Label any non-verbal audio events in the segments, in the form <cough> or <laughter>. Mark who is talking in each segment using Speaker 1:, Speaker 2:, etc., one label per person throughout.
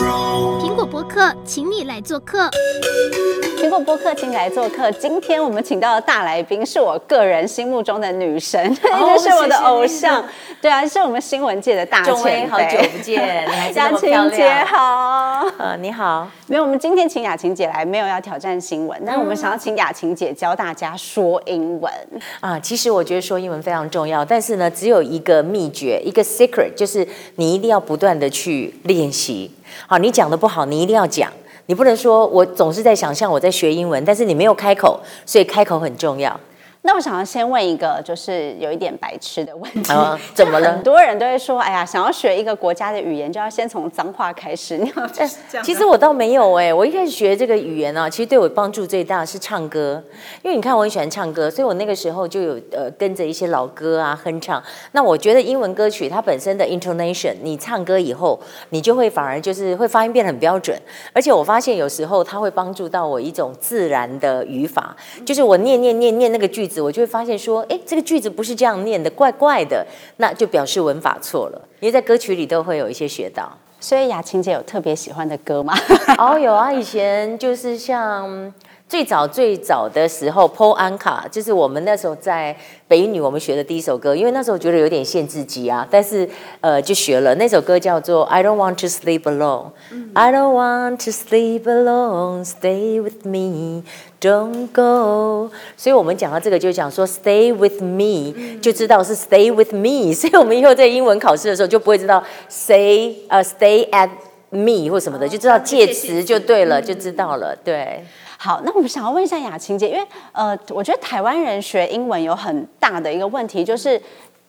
Speaker 1: 苹果播客，请你来做客。
Speaker 2: 苹果播客，请你来做客。今天我们请到的大来宾是我个人心目中的女神，<laughs> 哦、是我的偶像。谢谢对啊，是我们新闻界的大前辈。
Speaker 3: 好久不见，
Speaker 2: 雅晴 <laughs> 姐好。
Speaker 3: 呃，你好。
Speaker 2: 没有，我们今天请雅琴姐来，没有要挑战新闻，但是我们想要请雅琴姐教大家说英文。
Speaker 3: 啊，其实我觉得说英文非常重要，但是呢，只有一个秘诀，一个 secret，就是你一定要不断的去练习。好，你讲的不好，你一定要讲。你不能说，我总是在想象我在学英文，但是你没有开口，所以开口很重要。
Speaker 2: 那我想要先问一个，就是有一点白痴的问题，
Speaker 3: 啊、怎么了？<laughs>
Speaker 2: 很多人都会说，哎呀，想要学一个国家的语言，就要先从脏话开始。你要这样？
Speaker 3: 其实我倒没有哎、欸，我一开始学这个语言呢、啊，其实对我帮助最大是唱歌，因为你看我很喜欢唱歌，所以我那个时候就有呃跟着一些老歌啊哼唱。那我觉得英文歌曲它本身的 intonation，你唱歌以后，你就会反而就是会发音变得很标准，而且我发现有时候它会帮助到我一种自然的语法，就是我念念念念那个句子。我就会发现说，哎，这个句子不是这样念的，怪怪的，那就表示文法错了。因为在歌曲里都会有一些学到。
Speaker 2: 所以雅琴姐有特别喜欢的歌吗？<laughs>
Speaker 3: 哦，有啊，以前就是像。最早最早的时候，Paul Anka 就是我们那时候在北一女我们学的第一首歌，因为那时候觉得有点限制级啊，但是呃就学了。那首歌叫做 I don't want to sleep alone，嗯，I don't want to sleep alone，Stay with me，Don't go。所以我们讲到这个就讲说 Stay with me，就知道是 Stay with me，<laughs> 所以我们以后在英文考试的时候就不会知道 Say 呃 Stay at me 或什么的，就知道介词就对了，就知道了，对。
Speaker 2: 好，那我们想要问一下雅晴姐，因为呃，我觉得台湾人学英文有很大的一个问题，就是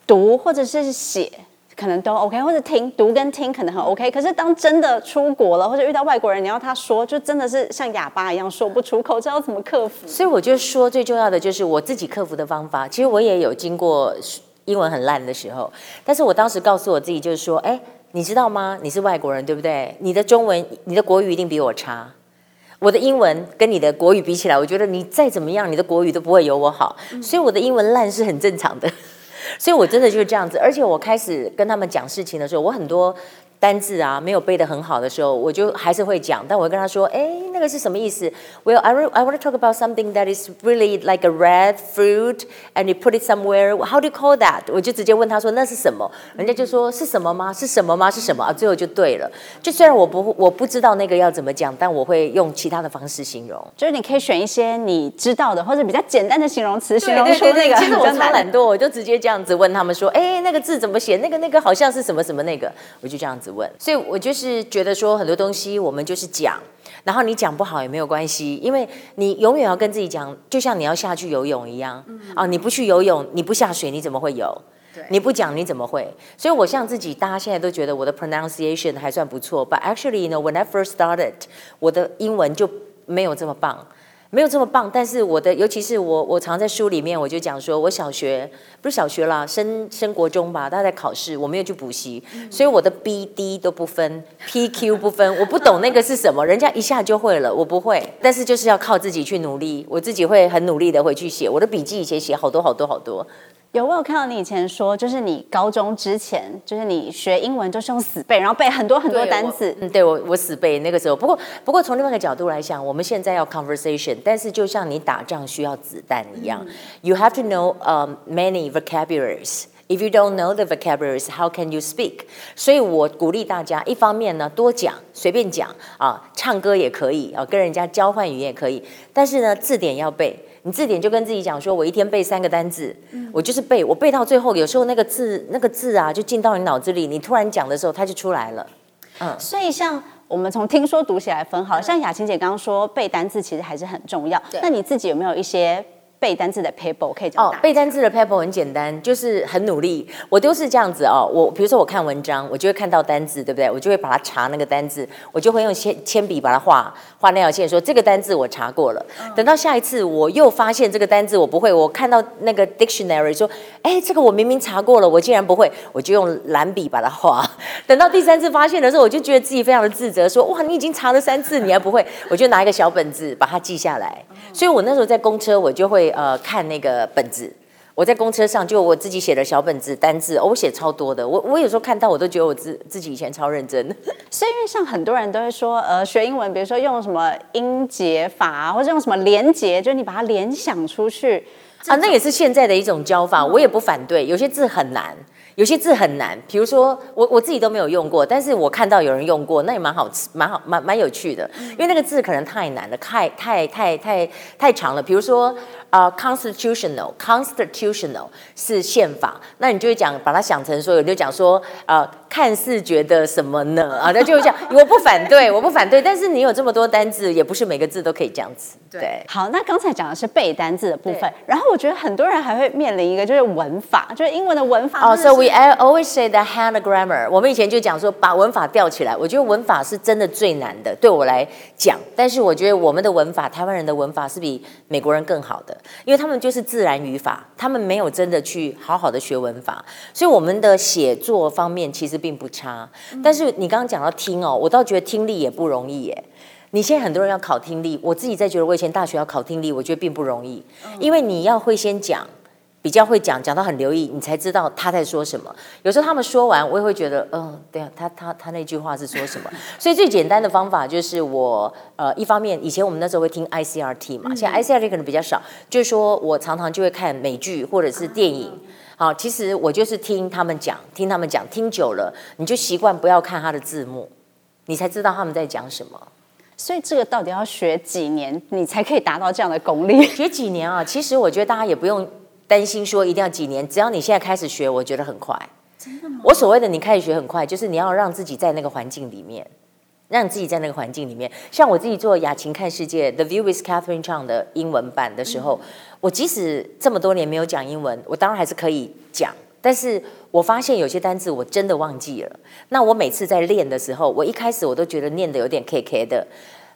Speaker 2: 读或者是写可能都 OK，或者听读跟听可能很 OK，可是当真的出国了或者遇到外国人，你要他说，就真的是像哑巴一样说不出口，这要怎么克服？
Speaker 3: 所以我就说最重要的就是我自己克服的方法。其实我也有经过英文很烂的时候，但是我当时告诉我自己就是说，哎，你知道吗？你是外国人，对不对？你的中文、你的国语一定比我差。我的英文跟你的国语比起来，我觉得你再怎么样，你的国语都不会有我好，所以我的英文烂是很正常的。所以我真的就是这样子，而且我开始跟他们讲事情的时候，我很多。单字啊，没有背得很好的时候，我就还是会讲，但我会跟他说，哎，那个是什么意思？Well, I I want to talk about something that is really like a red fruit, and you put it somewhere. How do you call that? 我就直接问他说，那是什么？人家就说是什么吗？是什么吗？是什么？啊，最后就对了。就虽然我不我不知道那个要怎么讲，但我会用其他的方式形容。
Speaker 2: 就是你可以选一些你知道的或者比较简单的形容词，形容出那个。
Speaker 3: 其实我超懒惰，我就直接这样子问他们说，哎，那个字怎么写？那个那个好像是什么什么那个，我就这样子。问，所以我就是觉得说很多东西我们就是讲，然后你讲不好也没有关系，因为你永远要跟自己讲，就像你要下去游泳一样，嗯啊，你不去游泳，你不下水，你怎么会游？你不讲你怎么会？所以我像自己，大家现在都觉得我的 pronunciation 还算不错，but actually you know when I first started，我的英文就没有这么棒。没有这么棒，但是我的，尤其是我，我常在书里面我就讲说，我小学不是小学啦，升升国中吧，大家在考试，我没有去补习，所以我的 B D 都不分，P Q 不分，我不懂那个是什么，人家一下就会了，我不会，但是就是要靠自己去努力，我自己会很努力的回去写，我的笔记以前写好多好多好多。
Speaker 2: 有，我有看到你以前说，就是你高中之前，就是你学英文就是用死背，然后背很多很多单词。
Speaker 3: 嗯，对我我死背那个时候。不过不过从另外一个角度来讲，我们现在要 conversation，但是就像你打仗需要子弹一样，嗯，you have to know um many vocabularies. If you don't know the vocabularies, how can you speak? 所以我鼓励大家，一方面呢多讲，随便讲啊，唱歌也可以啊，跟人家交换语言也可以，但是呢字典要背。你字典就跟自己讲说，我一天背三个单字，嗯，我就是背，我背到最后，有时候那个字那个字啊，就进到你脑子里，你突然讲的时候，它就出来了。
Speaker 2: 嗯，所以像我们从听说读写来分，好像雅琴姐刚刚说背单字其实还是很重要。那你自己有没有一些？背单字的 paper 可以讲哦，
Speaker 3: 背单字的 paper 很简单，就是很努力。我都是这样子哦。我比如说我看文章，我就会看到单字，对不对？我就会把它查那个单字，我就会用铅铅笔把它画画那条线，说这个单字我查过了。等到下一次我又发现这个单字我不会，我看到那个 dictionary 说，哎，这个我明明查过了，我竟然不会，我就用蓝笔把它画。<laughs> 等到第三次发现的时候，我就觉得自己非常的自责，说哇，你已经查了三次，你还不会，我就拿一个小本子把它记下来。所以我那时候在公车，我就会。呃，看那个本子，我在公车上就我自己写的小本子单字，我写超多的。我我有时候看到我都觉得我自自己以前超认真。<laughs>
Speaker 2: 所以因为像很多人都会说，呃，学英文，比如说用什么音节法啊，或者用什么连结，就是你把它联想出去
Speaker 3: 啊，那也是现在的一种教法，我也不反对。有些字很难。有些字很难，比如说我我自己都没有用过，但是我看到有人用过，那也蛮好吃，蛮好，蛮蛮有趣的。因为那个字可能太难了，太太太太太长了。比如说啊、uh,，constitutional，constitutional 是宪法，那你就会讲把它想成说，有就讲说呃。Uh, 看似觉得什么呢？啊，那就会讲。<laughs> 我不反对，我不反对。但是你有这么多单字，也不是每个字都可以这样子。对。对
Speaker 2: 好，那刚才讲的是背单字的部分，然后我觉得很多人还会面临一个就是文法，就是英文的文法。
Speaker 3: 哦、oh,，so we always say the hand grammar。我们以前就讲说把文法吊起来。我觉得文法是真的最难的，对我来讲。但是我觉得我们的文法，台湾人的文法是比美国人更好的，因为他们就是自然语法，他们没有真的去好好的学文法，所以我们的写作方面其实。并不差，但是你刚刚讲到听哦，我倒觉得听力也不容易耶。你现在很多人要考听力，我自己在觉得我以前大学要考听力，我觉得并不容易，因为你要会先讲，比较会讲，讲到很留意，你才知道他在说什么。有时候他们说完，我也会觉得，嗯，对啊，他他他那句话是说什么？<laughs> 所以最简单的方法就是我呃，一方面以前我们那时候会听 ICRT 嘛，现在 ICRT 可能比较少，就是说我常常就会看美剧或者是电影。好，其实我就是听他们讲，听他们讲，听久了，你就习惯不要看他的字幕，你才知道他们在讲什么。
Speaker 2: 所以这个到底要学几年，你才可以达到这样的功力？
Speaker 3: 学几年啊？其实我觉得大家也不用担心说一定要几年，只要你现在开始学，我觉得很快。
Speaker 2: 真的吗？
Speaker 3: 我所谓的你开始学很快，就是你要让自己在那个环境里面。让你自己在那个环境里面，像我自己做雅琴看世界 The View with Catherine Chang 的英文版的时候，嗯、我即使这么多年没有讲英文，我当然还是可以讲，但是我发现有些单字我真的忘记了。那我每次在练的时候，我一开始我都觉得念的有点 K K 的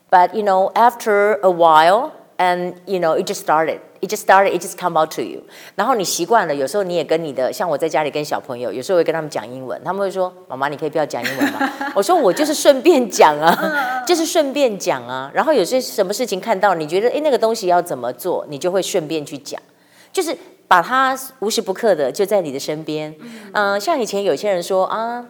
Speaker 3: ，But you know after a while and you know it just started。It just started, it just come out to you。然后你习惯了，有时候你也跟你的，像我在家里跟小朋友，有时候会跟他们讲英文，他们会说：“妈妈，你可以不要讲英文吗？” <laughs> 我说：“我就是顺便讲啊，<laughs> 就是顺便讲啊。”然后有些什么事情看到，你觉得哎那个东西要怎么做，你就会顺便去讲，就是把它无时不刻的就在你的身边。嗯、呃，像以前有些人说啊。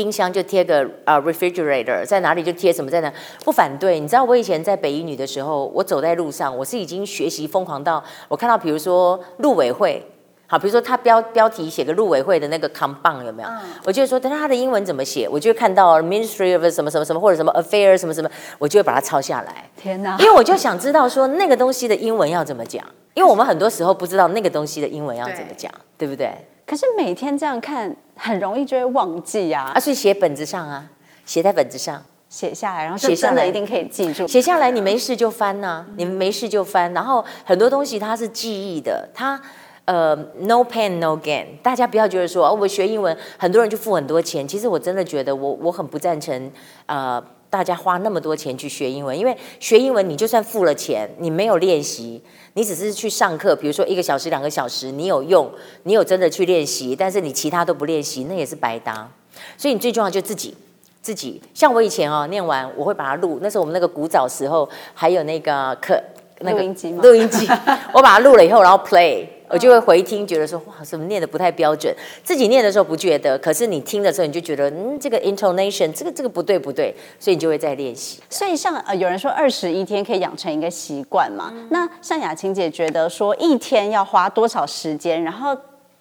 Speaker 3: 冰箱就贴个呃 refrigerator，在哪里就贴什么在哪，不反对。你知道我以前在北一女的时候，我走在路上，我是已经学习疯狂到我看到，比如说陆委会，好，比如说他标标题写个陆委会的那个 compound 有没有？嗯、我就说，等下他的英文怎么写，我就会看到 Ministry of 什么什么什么或者什么 Affairs 什么什么，我就会把它抄下来。
Speaker 2: 天哪！
Speaker 3: 因为我就想知道说那个东西的英文要怎么讲，因为我们很多时候不知道那个东西的英文要怎么讲，对，对不对？
Speaker 2: 可是每天这样看，很容易就会忘记啊！
Speaker 3: 啊，所以写本子上啊，写在本子上，
Speaker 2: 写下来，然后写真的一定可以记住。
Speaker 3: 写下来，你没事就翻呐、啊，你们没事就翻。然后很多东西它是记忆的，它呃，no pain no gain。大家不要觉得说，哦，我学英文，很多人就付很多钱。其实我真的觉得我，我我很不赞成呃，大家花那么多钱去学英文，因为学英文你就算付了钱，你没有练习。你只是去上课，比如说一个小时、两个小时，你有用，你有真的去练习，但是你其他都不练习，那也是白搭。所以你最重要就自己，自己。像我以前哦，念完我会把它录，那时候我们那个古早时候还有那个课，那个
Speaker 2: 录音机？
Speaker 3: 录音机，我把它录了以后，然后 play。我就会回听，觉得说哇，怎么念的不太标准？自己念的时候不觉得，可是你听的时候，你就觉得嗯，这个 intonation，这个这个不对不对，所以你就会再练习。
Speaker 2: 所以像呃，有人说二十一天可以养成一个习惯嘛？嗯、那像雅琴姐觉得说一天要花多少时间？然后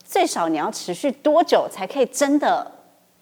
Speaker 2: 最少你要持续多久才可以真的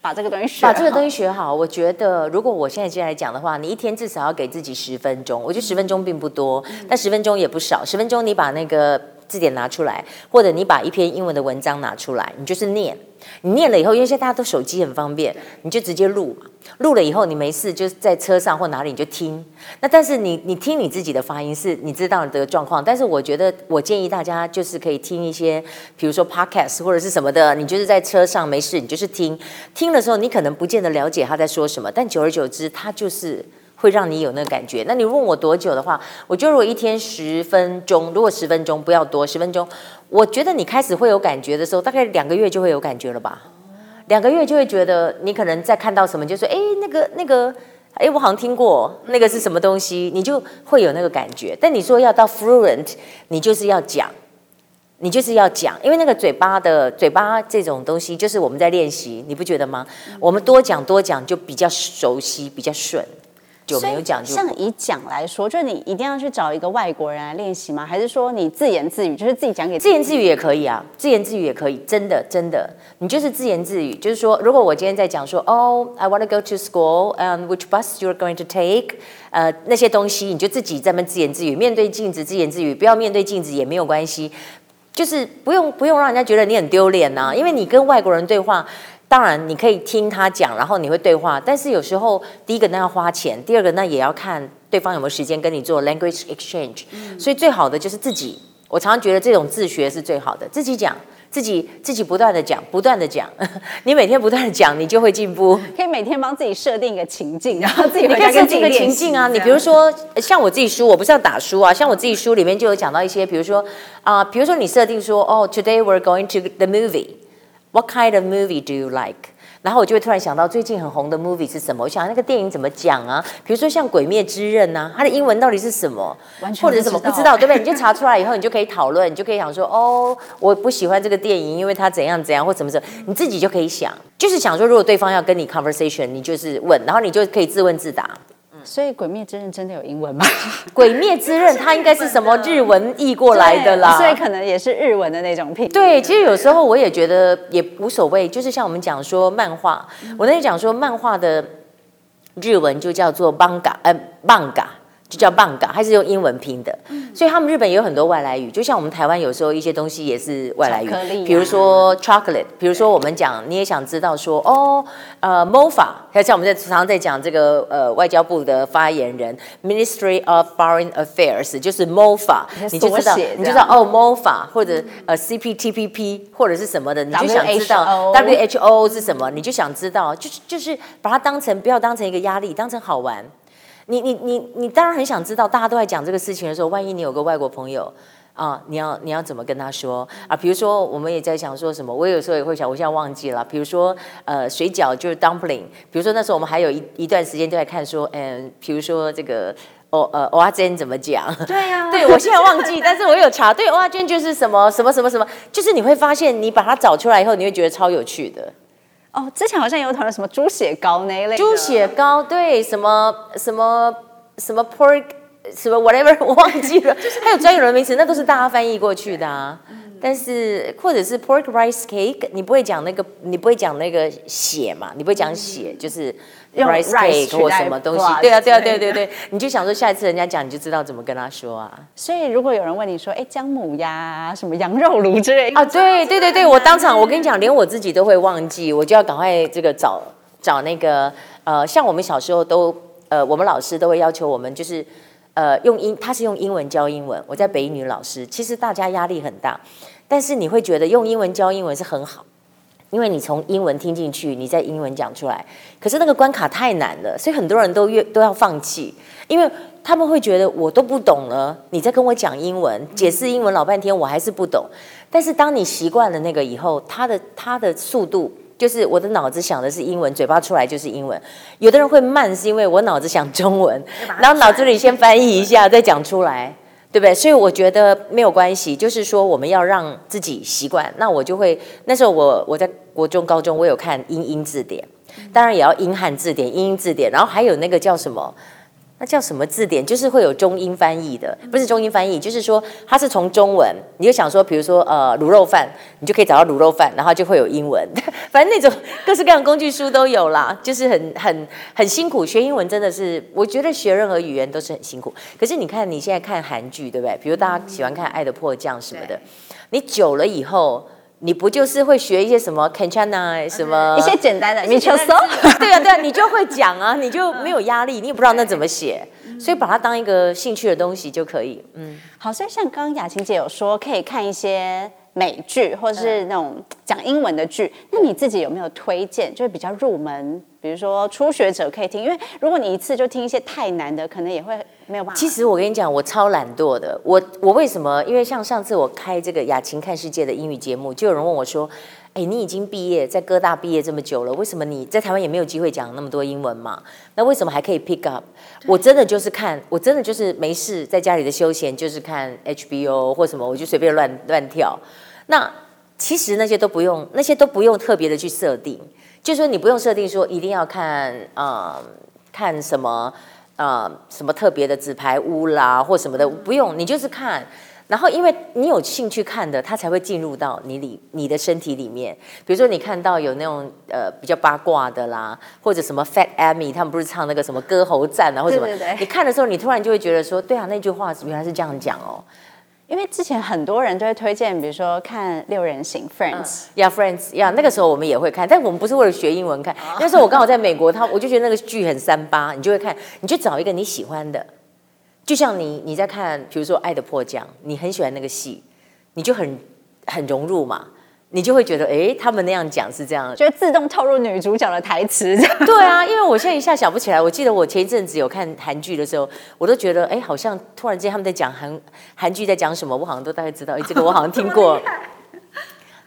Speaker 2: 把这个东西学好？
Speaker 3: 把这个东西学好，我觉得如果我现在接下来讲的话，你一天至少要给自己十分钟。我觉得十分钟并不多，嗯、但十分钟也不少。十分钟你把那个。字典拿出来，或者你把一篇英文的文章拿出来，你就是念。你念了以后，因为现在大家都手机很方便，你就直接录嘛。录了以后，你没事就在车上或哪里你就听。那但是你你听你自己的发音是你知道你的状况，但是我觉得我建议大家就是可以听一些，比如说 podcast 或者是什么的，你就是在车上没事，你就是听。听的时候你可能不见得了解他在说什么，但久而久之，他就是。会让你有那个感觉。那你问我多久的话，我觉得如果一天十分钟，如果十分钟不要多，十分钟，我觉得你开始会有感觉的时候，大概两个月就会有感觉了吧。两个月就会觉得你可能在看到什么，就说哎那个那个，哎我好像听过那个是什么东西，你就会有那个感觉。但你说要到 fluent，你就是要讲，你就是要讲，因为那个嘴巴的嘴巴这种东西，就是我们在练习，你不觉得吗？我们多讲多讲，就比较熟悉，比较顺。就没有讲就
Speaker 2: 像以讲来说，就是你一定要去找一个外国人来练习吗？还是说你自言自语，就是自己讲给自，
Speaker 3: 自言自语也可以啊？自言自语也可以，真的真的，你就是自言自语，就是说，如果我今天在讲说，哦，I want to go to school and which bus you're going to take，呃，那些东西你就自己在那自言自语，面对镜子自言自语，不要面对镜子也没有关系，就是不用不用让人家觉得你很丢脸呐，因为你跟外国人对话。当然，你可以听他讲，然后你会对话。但是有时候，第一个那要花钱，第二个那也要看对方有没有时间跟你做 language exchange。嗯。所以最好的就是自己。我常常觉得这种自学是最好的，自己讲，自己自己不断的讲，不断的讲。<laughs> 你每天不断的讲，你就会进步。
Speaker 2: 可以每天帮自己设定一个情境，然 <laughs> 后自己
Speaker 3: 你可以设定一个情境啊。你比如说，像我自己书，我不是要打书啊。像我自己书里面就有讲到一些，比如说啊、呃，比如说你设定说，哦，today we're going to the movie。What kind of movie do you like？然后我就会突然想到最近很红的 movie 是什么？我想那个电影怎么讲啊？比如说像《鬼灭之刃》呐，它的英文到底是什么？
Speaker 2: 完全
Speaker 3: 或者什么不知道，对不对？你就查出来以后，你就可以讨论，你就可以想说，哦，我不喜欢这个电影，因为它怎样怎样，或怎么怎么，你自己就可以想，就是想说，如果对方要跟你 conversation，你就是问，然后你就可以自问自答。
Speaker 2: 所以《鬼灭之刃》真的有英文吗？<laughs>
Speaker 3: 《鬼灭之刃》它应该是什么日文译过来的啦，<laughs>
Speaker 2: 所以可能也是日文的那种品。
Speaker 3: 对，其实有时候我也觉得也无所谓，就是像我们讲说漫画，我那天讲说漫画的日文就叫做 manga，呃，manga。就叫 manga，还是用英文拼的，嗯，所以他们日本也有很多外来语，就像我们台湾有时候一些东西也是外来语，啊、比如说 chocolate，比如说我们讲你也想知道说哦，呃，MOFA，还有像我们在常常在讲这个呃外交部的发言人 Ministry of Foreign Affairs，就是 MOFA，你就知道你就知道哦 MOFA 或者呃 CPTPP 或者是什么的，你就想知道 WHO 是什么，你就想知道，就是就是把它当成不要当成一个压力，当成好玩。你你你你当然很想知道，大家都在讲这个事情的时候，万一你有个外国朋友啊，你要你要怎么跟他说啊？比如说，我们也在想说什么，我有时候也会想，我现在忘记了。比如说，呃，水饺就是 dumpling。比如说那时候我们还有一一段时间都在看说，嗯，比如说这个哦呃蚵仔煎怎么讲？
Speaker 2: 对呀、啊，
Speaker 3: 对我现在忘记，但是我有查，对蚵仔煎就是什么什么什么什么，就是你会发现，你把它找出来以后，你会觉得超有趣的。
Speaker 2: 哦，之前好像有讨论什么猪血糕那一类。
Speaker 3: 猪血糕，对，什么什么什么 pork，什么 whatever，<laughs> 我忘记了。就是还有专有的名词，那都是大家翻译过去的啊。但是或者是 pork rice cake，你不会讲那个，你不会讲那个血嘛？你不会讲血，就是。Rice cake 或什么东西？对啊，对啊，对对对，你就想说下一次人家讲，你就知道怎么跟他说啊。
Speaker 2: 所以如果有人问你说，哎，姜母鸭、什么羊肉炉之类的啊，
Speaker 3: 对对对对，我当场我跟你讲，连我自己都会忘记，我就要赶快这个找找那个呃，像我们小时候都呃，我们老师都会要求我们就是呃用英，他是用英文教英文，我在北一女老师，其实大家压力很大，但是你会觉得用英文教英文是很好。因为你从英文听进去，你在英文讲出来，可是那个关卡太难了，所以很多人都越都要放弃，因为他们会觉得我都不懂了，你在跟我讲英文，解释英文老半天，我还是不懂。但是当你习惯了那个以后，他的他的速度就是我的脑子想的是英文，嘴巴出来就是英文。有的人会慢，是因为我脑子想中文，<laughs> 然后脑子里先翻译一下，再讲出来。对不对？所以我觉得没有关系，就是说我们要让自己习惯。那我就会那时候我我在国中、高中，我有看英英字典，当然也要英汉字典、英英字典，然后还有那个叫什么？那叫什么字典？就是会有中英翻译的，不是中英翻译，就是说它是从中文，你就想说，比如说呃卤肉饭，你就可以找到卤肉饭，然后就会有英文，反正那种各式各样工具书都有啦，就是很很很辛苦。学英文真的是，我觉得学任何语言都是很辛苦。可是你看你现在看韩剧，对不对？比如大家喜欢看《爱的迫降》什么的，你久了以后。你不就是会学一些什么 Kanchana 什么 <laughs>
Speaker 2: 一些简单的，你就搜，<laughs>
Speaker 3: 对啊对啊，你就会讲啊，你就没有压力，你也不知道那怎么写，所以把它当一个兴趣的东西就可以。嗯，
Speaker 2: 好，所以像刚刚雅琴姐有说，可以看一些美剧或者是那种讲英文的剧，那你自己有没有推荐，就是比较入门？比如说初学者可以听，因为如果你一次就听一些太难的，可能也会没有办法。
Speaker 3: 其实我跟你讲，我超懒惰的。我我为什么？因为像上次我开这个雅琴看世界的英语节目，就有人问我说：“哎，你已经毕业，在哥大毕业这么久了，为什么你在台湾也没有机会讲那么多英文嘛？那为什么还可以 pick up？我真的就是看，我真的就是没事在家里的休闲，就是看 HBO 或什么，我就随便乱乱跳。那其实那些都不用，那些都不用特别的去设定，就是说你不用设定说一定要看，呃，看什么，呃，什么特别的纸牌屋啦或什么的，不用，你就是看。然后，因为你有兴趣看的，它才会进入到你里你的身体里面。比如说，你看到有那种呃比较八卦的啦，或者什么 Fat Amy，他们不是唱那个什么歌喉战啊，或者什么？对对对。你看的时候，你突然就会觉得说，对啊，那句话原来是这样讲哦。
Speaker 2: 因为之前很多人都会推荐，比如说看六人行 Friends，
Speaker 3: 呀、uh, Friends，呀，那个时候我们也会看，但我们不是为了学英文看。Oh. 那时候我刚好在美国，他我就觉得那个剧很三八，你就会看，你就找一个你喜欢的。就像你你在看，比如说《爱的迫降》，你很喜欢那个戏，你就很很融入嘛，你就会觉得，哎，他们那样讲是这样，
Speaker 2: 就会自动透入女主角的台词。<laughs>
Speaker 3: 对啊，因为我现在一下想不起来，我记得我前一阵子有看韩剧的时候，我都觉得，哎，好像突然间他们在讲韩韩剧在讲什么，我好像都大概知道，哎，这个我好像听过。<laughs>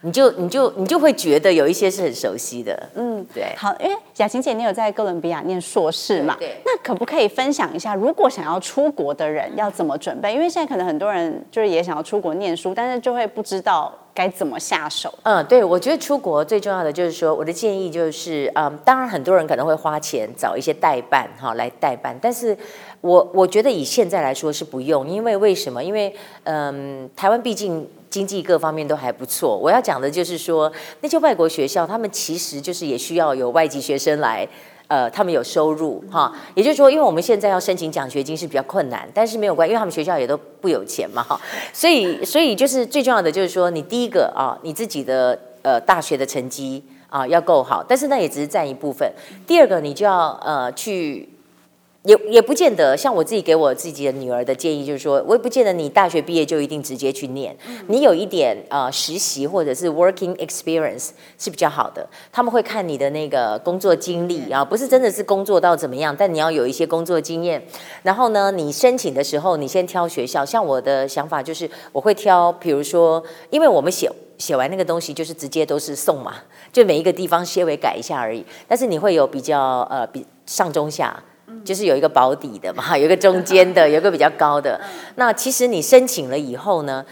Speaker 3: 你就你就你就会觉得有一些是很熟悉的，嗯，对。
Speaker 2: 好，因为雅琴姐你有在哥伦比亚念硕士嘛？
Speaker 3: 对，对。
Speaker 2: 那可不可以分享一下，如果想要出国的人要怎么准备？因为现在可能很多人就是也想要出国念书，但是就会不知道该怎么下手。
Speaker 3: 嗯，对，我觉得出国最重要的就是说，我的建议就是，嗯，当然很多人可能会花钱找一些代办哈来代办，但是我我觉得以现在来说是不用，因为为什么？因为嗯，台湾毕竟。经济各方面都还不错。我要讲的就是说，那些外国学校，他们其实就是也需要有外籍学生来，呃，他们有收入哈。也就是说，因为我们现在要申请奖学金是比较困难，但是没有关系，因为他们学校也都不有钱嘛哈。所以，所以就是最重要的就是说，你第一个啊，你自己的呃大学的成绩啊要够好，但是那也只是占一部分。第二个，你就要呃去。也也不见得，像我自己给我自己的女儿的建议就是说，我也不见得你大学毕业就一定直接去念，你有一点呃实习或者是 working experience 是比较好的。他们会看你的那个工作经历啊，不是真的是工作到怎么样，但你要有一些工作经验。然后呢，你申请的时候，你先挑学校。像我的想法就是，我会挑，比如说，因为我们写写完那个东西就是直接都是送嘛，就每一个地方稍微改一下而已。但是你会有比较呃比上中下。就是有一个保底的嘛，<laughs> 有一个中间的，<laughs> 有一个比较高的。那其实你申请了以后呢，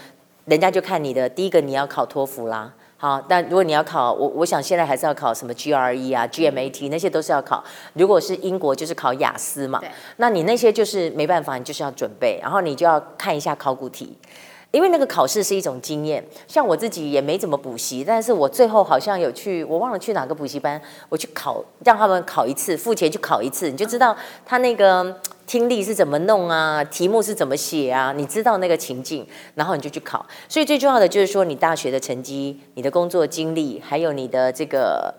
Speaker 3: 人家就看你的第一个你要考托福啦，好，但如果你要考，我我想现在还是要考什么 GRE 啊、GMAT 那些都是要考。如果是英国就是考雅思嘛，那你那些就是没办法，你就是要准备，然后你就要看一下考古题。因为那个考试是一种经验，像我自己也没怎么补习，但是我最后好像有去，我忘了去哪个补习班，我去考，让他们考一次，付钱去考一次，你就知道他那个听力是怎么弄啊，题目是怎么写啊，你知道那个情境，然后你就去考。所以最重要的就是说，你大学的成绩、你的工作经历，还有你的这个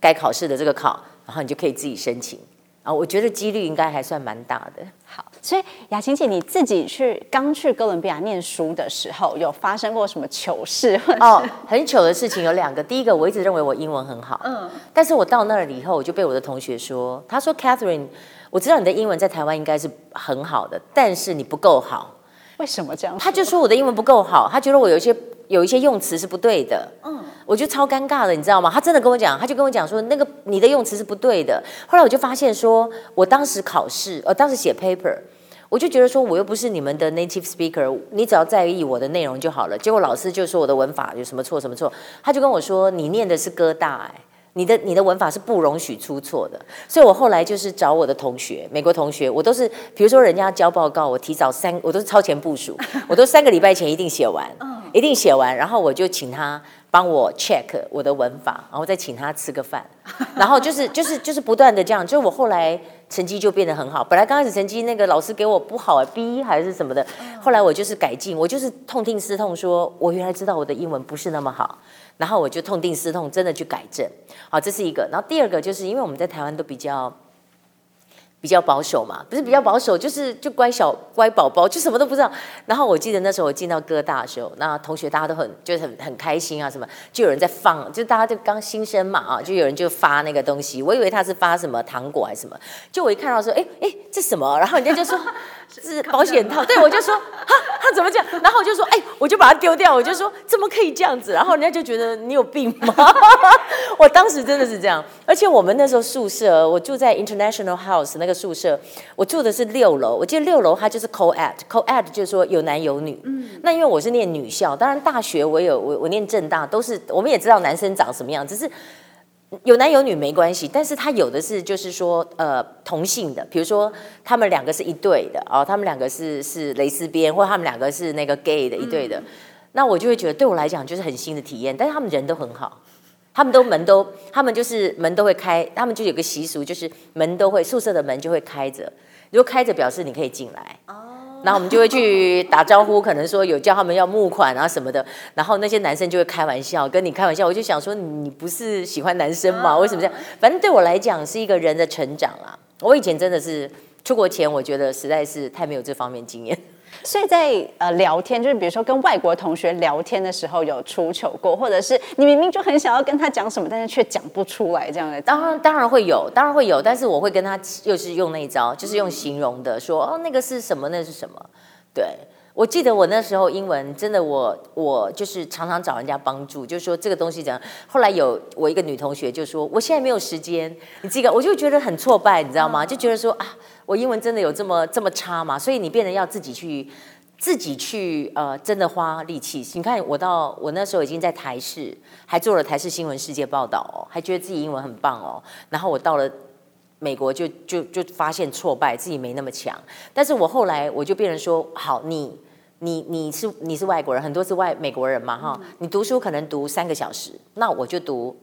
Speaker 3: 该考试的这个考，然后你就可以自己申请。啊，我觉得几率应该还算蛮大的。
Speaker 2: 好，所以雅琴姐，你自己去刚去哥伦比亚念书的时候，有发生过什么糗事？
Speaker 3: 哦，很糗的事情有两个。第一个，我一直认为我英文很好，嗯，但是我到那儿以后，我就被我的同学说，他说，Catherine，我知道你的英文在台湾应该是很好的，但是你不够好。
Speaker 2: 为什么这样？
Speaker 3: 他就说我的英文不够好，他觉得我有一些有一些用词是不对的。嗯。我就超尴尬的，你知道吗？他真的跟我讲，他就跟我讲说，那个你的用词是不对的。后来我就发现说，我当时考试，呃，当时写 paper，我就觉得说，我又不是你们的 native speaker，你只要在意我的内容就好了。结果老师就说我的文法有什么错什么错，他就跟我说，你念的是哥大，哎，你的你的文法是不容许出错的。所以我后来就是找我的同学，美国同学，我都是，比如说人家交报告，我提早三，我都是超前部署，我都三个礼拜前一定写完，一定写完，然后我就请他。帮我 check 我的文法，然后再请他吃个饭，<laughs> 然后就是就是就是不断的这样，就我后来成绩就变得很好。本来刚开始成绩那个老师给我不好，B 还是什么的，后来我就是改进，我就是痛定思痛说，说我原来知道我的英文不是那么好，然后我就痛定思痛，真的去改正。好，这是一个。然后第二个就是因为我们在台湾都比较。比较保守嘛，不是比较保守，就是就乖小乖宝宝，就什么都不知道。然后我记得那时候我进到哥大的时候，那同学大家都很就是很很开心啊，什么就有人在放，就大家就刚新生嘛啊，就有人就发那个东西，我以为他是发什么糖果还是什么，就我一看到说，哎哎，这什么？然后人家就说 <laughs> 是保险套，对我就说哈，他怎么这样？然后我就说，哎，我就把它丢掉，我就说怎么可以这样子？然后人家就觉得你有病吗？<laughs> 我当时真的是这样，而且我们那时候宿舍，我住在 International House 那个。宿舍，我住的是六楼。我记得六楼它就是 co-ed，co-ed 就是说有男有女。嗯，那因为我是念女校，当然大学我有我我念正大，都是我们也知道男生长什么样，只是有男有女没关系。但是他有的是就是说呃同性的，比如说他们两个是一对的哦，他们两个是是蕾丝边，或者他们两个是那个 gay 的一对的，嗯，那我就会觉得对我来讲就是很新的体验。但是他们人都很好。他们都门都，他们就是门都会开，他们就有个习俗，就是门都会宿舍的门就会开着，如果开着表示你可以进来。哦。然后我们就会去打招呼，可能说有叫他们要募款啊什么的，然后那些男生就会开玩笑跟你开玩笑，我就想说你不是喜欢男生吗？为什么这样？反正对我来讲是一个人的成长啊。我以前真的是出国前，我觉得实在是太没有这方面经验。
Speaker 2: 所以在呃聊天，就是比如说跟外国同学聊天的时候有出糗过，或者是你明明就很想要跟他讲什么，但是却讲不出来这样的。
Speaker 3: 当然当然会有，当然会有，但是我会跟他又是用那一招，就是用形容的说哦那个是什么，那是什么。对，我记得我那时候英文真的我我就是常常找人家帮助，就是说这个东西怎样。后来有我一个女同学就说我现在没有时间，你这个我就觉得很挫败，你知道吗？就觉得说啊。我英文真的有这么这么差吗？所以你变得要自己去，自己去呃，真的花力气。你看我到我那时候已经在台视，还做了台视新闻世界报道哦，还觉得自己英文很棒哦。然后我到了美国就就就发现挫败，自己没那么强。但是我后来我就变成说，好，你你你是你是外国人，很多是外美国人嘛哈，你读书可能读三个小时，那我就读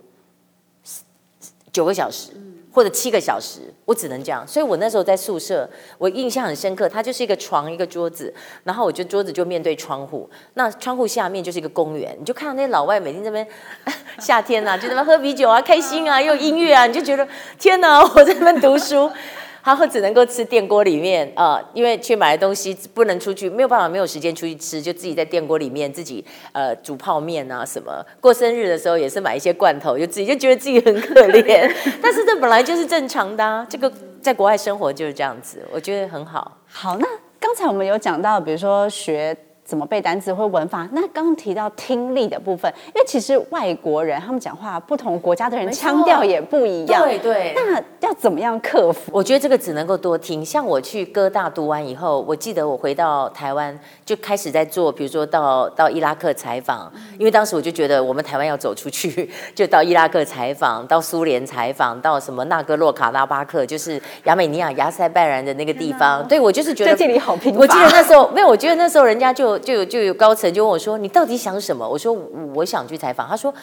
Speaker 3: 九个小时。或者七个小时，我只能这样。所以我那时候在宿舍，我印象很深刻。它就是一个床，一个桌子，然后我就桌子就面对窗户，那窗户下面就是一个公园，你就看到那些老外每天这边 <laughs> 夏天啊，就在那喝啤酒啊，开心啊，又音乐啊，你就觉得天哪，我在那边读书。他会只能够吃电锅里面啊、呃，因为去买的东西不能出去，没有办法，没有时间出去吃，就自己在电锅里面自己呃煮泡面啊什么。过生日的时候也是买一些罐头，就自己就觉得自己很可怜。<laughs> 但是这本来就是正常的、啊，这个在国外生活就是这样子，我觉得很好。
Speaker 2: 好，那刚才我们有讲到，比如说学。怎么背单词或文法？那刚刚提到听力的部分，因为其实外国人他们讲话，不同国家的人腔调也不一样。
Speaker 3: 对对。
Speaker 2: 那要怎么样克服？
Speaker 3: 我觉得这个只能够多听。像我去哥大读完以后，我记得我回到台湾就开始在做，比如说到到伊拉克采访，因为当时我就觉得我们台湾要走出去，<laughs> 就到伊拉克采访，到苏联采访，到什么纳戈洛卡拉巴克，就是亚美尼亚、亚塞拜然的那个地方。对，我就是觉得
Speaker 2: 这里好平。
Speaker 3: 我记得那时候没有，我觉得那时候人家就。就有就有高层就问我说：“你到底想什么？”我说：“我想去采访。”他说：“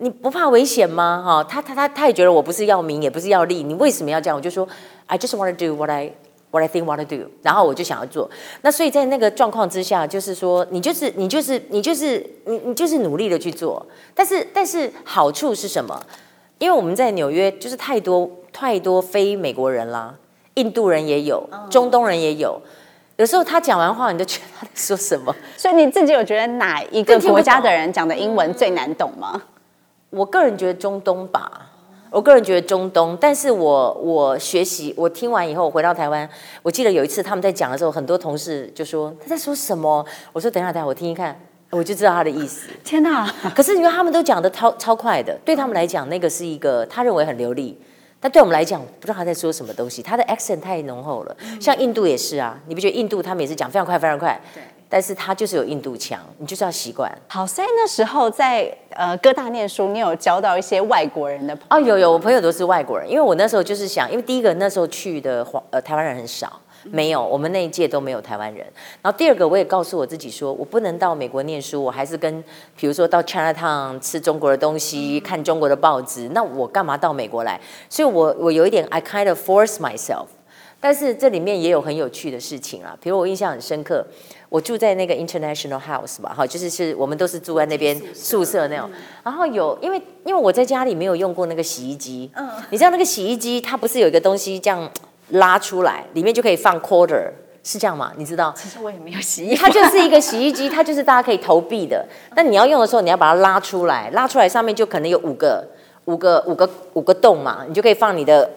Speaker 3: 你不怕危险吗？”哈，他他他他也觉得我不是要名，也不是要利，你为什么要这样？我就说：“I just want to do what I what I think want to do。”然后我就想要做。那所以在那个状况之下，就是说你就是你就是你就是你你就是努力的去做。但是但是好处是什么？因为我们在纽约就是太多太多非美国人啦，印度人也有，中东人也有。有时候他讲完话，你就觉得他在说什么？
Speaker 2: 所以你自己有觉得哪一个国家的人讲的英文最难懂吗？
Speaker 3: 我个人觉得中东吧，我个人觉得中东。但是我我学习，我听完以后，我回到台湾，我记得有一次他们在讲的时候，很多同事就说他在说什么？我说等一下，等一下，我听一看，我就知道他的意思。<laughs>
Speaker 2: 天哪！<laughs>
Speaker 3: 可是因为他们都讲的超超快的，对他们来讲，那个是一个他认为很流利。但对我们来讲，不知道他在说什么东西，他的 accent 太浓厚了。像印度也是啊，你不觉得印度他们也是讲非常快、非常快？对。但是他就是有印度腔，你就是要习惯。
Speaker 2: 好，所以那时候在呃哥大念书，你有交到一些外国人的朋友？
Speaker 3: 哦，有有，我朋友都是外国人，因为我那时候就是想，因为第一个那时候去的华呃台湾人很少。没有，我们那一届都没有台湾人。然后第二个，我也告诉我自己说，我不能到美国念书，我还是跟，比如说到 Chinatown 吃中国的东西，看中国的报纸，那我干嘛到美国来？所以我我有一点 I kind of force myself。但是这里面也有很有趣的事情啊，比如我印象很深刻，我住在那个 International House 吧，哈，就是是我们都是住在那边宿舍那种。然后有，因为因为我在家里没有用过那个洗衣机，嗯，你知道那个洗衣机它不是有一个东西这样。拉出来，里面就可以放 quarter，是这样吗？你知道？
Speaker 2: 其实我也没有洗衣，
Speaker 3: 它就是一个洗衣机，它就是大家可以投币的。但你要用的时候，你要把它拉出来，拉出来上面就可能有五个、五个、五个、五个洞嘛，你就可以放你的。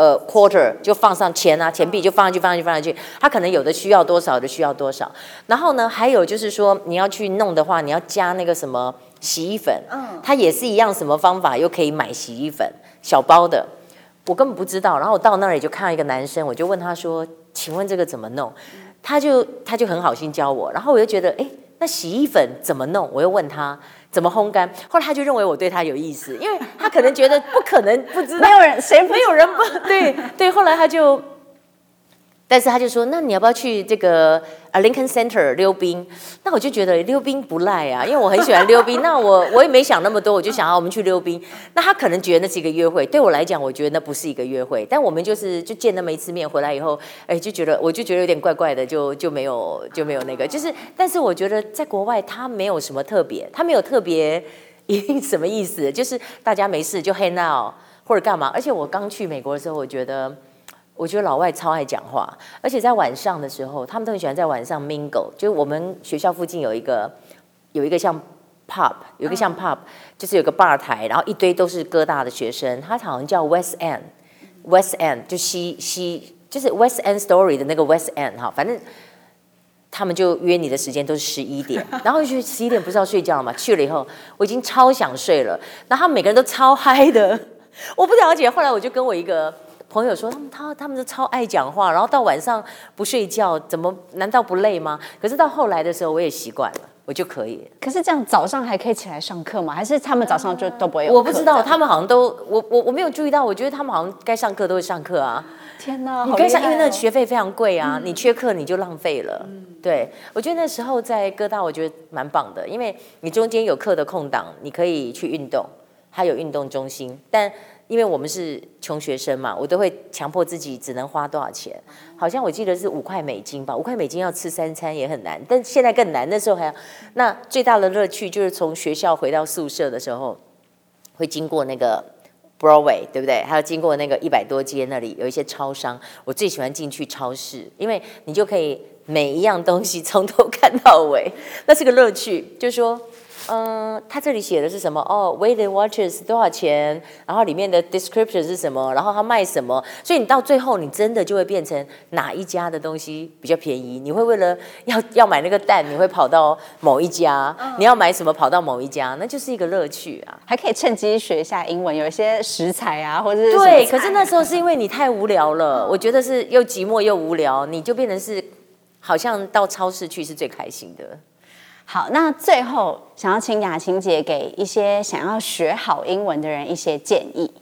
Speaker 3: 呃，quarter 就放上钱啊，钱币就放上去，放上去，放上去。他可能有的需要多少，有的需要多少。然后呢，还有就是说，你要去弄的话，你要加那个什么洗衣粉，嗯，它也是一样，什么方法又可以买洗衣粉，小包的。我根本不知道。然后我到那里就看到一个男生，我就问他说：“请问这个怎么弄？”他就他就很好心教我。然后我就觉得，哎，那洗衣粉怎么弄？我又问他。怎么烘干？后来他就认为我对他有意思，因为他可能觉得不可能不知道，
Speaker 2: 没有人谁没
Speaker 3: 有人不对对。后来他就，但是他就说：“那你要不要去这个？”，Lincoln Center 溜冰，那我就觉得溜冰不赖啊，因为我很喜欢溜冰。<laughs> 那我我也没想那么多，我就想要我们去溜冰。那他可能觉得那是一个约会，对我来讲，我觉得那不是一个约会。但我们就是就见那么一次面，回来以后，哎，就觉得我就觉得有点怪怪的，就就没有就没有那个。就是，但是我觉得在国外他没有什么特别，他没有特别一定 <laughs> 什么意思，就是大家没事就 hang out 或者干嘛。而且我刚去美国的时候，我觉得。我觉得老外超爱讲话，而且在晚上的时候，他们都很喜欢在晚上 mingle。就是我们学校附近有一个，有一个像 pub，有一个像 pub，就是有个 bar 台，然后一堆都是哥大的学生，他好像叫 West End，West End 就西西，就是 West End Story 的那个 West End 哈，反正他们就约你的时间都是十一点，然后就十一点不是要睡觉了嘛？去了以后，我已经超想睡了，然后他们每个人都超嗨的，我不了解。后来我就跟我一个。朋友说他们他他们都超爱讲话，然后到晚上不睡觉，怎么难道不累吗？可是到后来的时候，我也习惯了，我就可以。
Speaker 2: 可是这样早上还可以起来上课吗？还是他们早上就都不会？
Speaker 3: 我不知道，他们好像都我我我没有注意到，我觉得他们好像该上课都会上课啊。
Speaker 2: 天哪，
Speaker 3: 你该上，哦、因为那个学费非常贵啊，嗯、你缺课你就浪费了。嗯、对，我觉得那时候在哥大，我觉得蛮棒的，因为你中间有课的空档，你可以去运动，还有运动中心，但。因为我们是穷学生嘛，我都会强迫自己只能花多少钱，好像我记得是五块美金吧，五块美金要吃三餐也很难，但现在更难。那时候还要，那最大的乐趣就是从学校回到宿舍的时候，会经过那个 Broadway，对不对？还要经过那个一百多街那里有一些超商，我最喜欢进去超市，因为你就可以每一样东西从头看到尾，那是个乐趣，就是说。嗯，他这里写的是什么？哦，Weight Watchers 多少钱？然后里面的 description 是什么？然后他卖什么？所以你到最后，你真的就会变成哪一家的东西比较便宜？你会为了要 <laughs> 要买那个蛋，你会跑到某一家；你要买什么，跑到某一家，那就是一个乐趣啊！
Speaker 2: 还可以趁机学一下英文，有一些食材啊，或者是
Speaker 3: 对。可是那时候是因为你太无聊了，我觉得是又寂寞又无聊，你就变成是好像到超市去是最开心的。
Speaker 2: 好，那最后想要请雅琴姐给一些想要学好英文的人一些建议。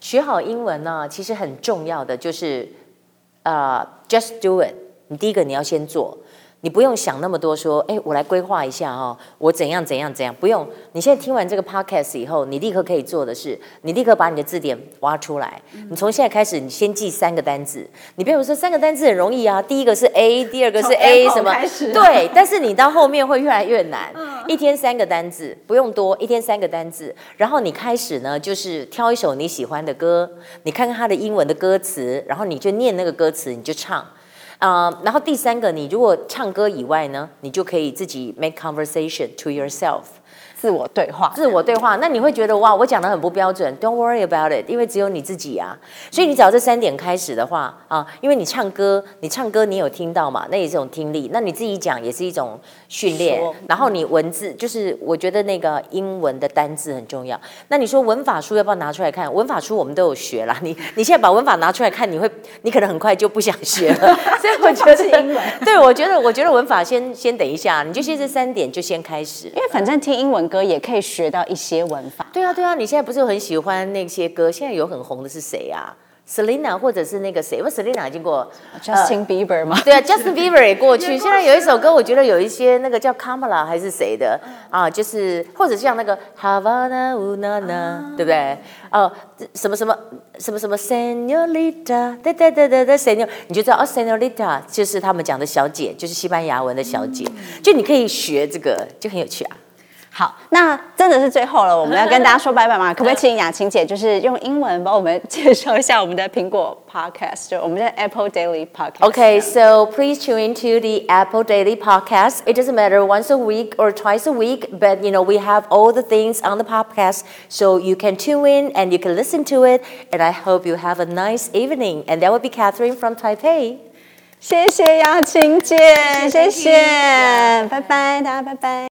Speaker 3: 学好英文呢，其实很重要的就是，呃，just do it。你第一个你要先做。你不用想那么多，说，哎，我来规划一下哦，我怎样怎样怎样，不用。你现在听完这个 podcast 以后，你立刻可以做的是，你立刻把你的字典挖出来。你从现在开始，你先记三个单字。你比如说三个单字很容易啊，第一个是 A，第二个是 A 什么？对，但是你到后面会越来越难。一天三个单字，不用多，一天三个单字。然后你开始呢，就是挑一首你喜欢的歌，你看看它的英文的歌词，然后你就念那个歌词，你就唱。啊然后第三个，你如果唱歌以外呢，你就可以自己 make conversation to yourself。
Speaker 2: 自我对话，
Speaker 3: 自我对话，那你会觉得哇，我讲的很不标准。Don't worry about it，因为只有你自己啊。所以你只要这三点开始的话啊，因为你唱歌，你唱歌你有听到嘛？那也是一种听力。那你自己讲也是一种训练。然后你文字，就是我觉得那个英文的单字很重要。那你说文法书要不要拿出来看？文法书我们都有学啦。你你现在把文法拿出来看，你会你可能很快就不想学了。<laughs> 所以我觉得是英文。对，我觉得我觉得文法先先等一下，你就先这三点就先开始，
Speaker 2: 因为反正听英文歌也可以学到一些文法。
Speaker 3: 对啊，对啊，你现在不是很喜欢那些歌？现在有很红的是谁啊？Selina 或者是那个谁？因为 Selina 已经过
Speaker 2: Justin Bieber 吗？
Speaker 3: 对啊，Justin Bieber 也过去。现在有一首歌，我觉得有一些那个叫 Kamala 还是谁的啊？就是或者像那个 Havana Ooh Na Na，对不对？哦，什么什么什么什么 Senorita，对对对对对，Senor，你就知道哦，Senorita 就是他们讲的小姐，就是西班牙文的小姐。就你可以学这个，就很有趣啊。
Speaker 2: 好，那真的是最后了，我们要跟大家说拜拜吗？可不可以请雅晴姐就是用英文帮我们介绍一下我们的苹果 <laughs> Podcast，就我们的 Apple Daily
Speaker 3: Podcast。Okay, so please tune into the Apple Daily Podcast. It doesn't matter once a week or twice a week, but you know we have all the things on the podcast, so you can tune in and you can listen to it. And I hope you have a nice evening. And that would be Catherine from Taipei.
Speaker 2: 谢谢雅晴姐，谢谢，拜拜，大家拜拜。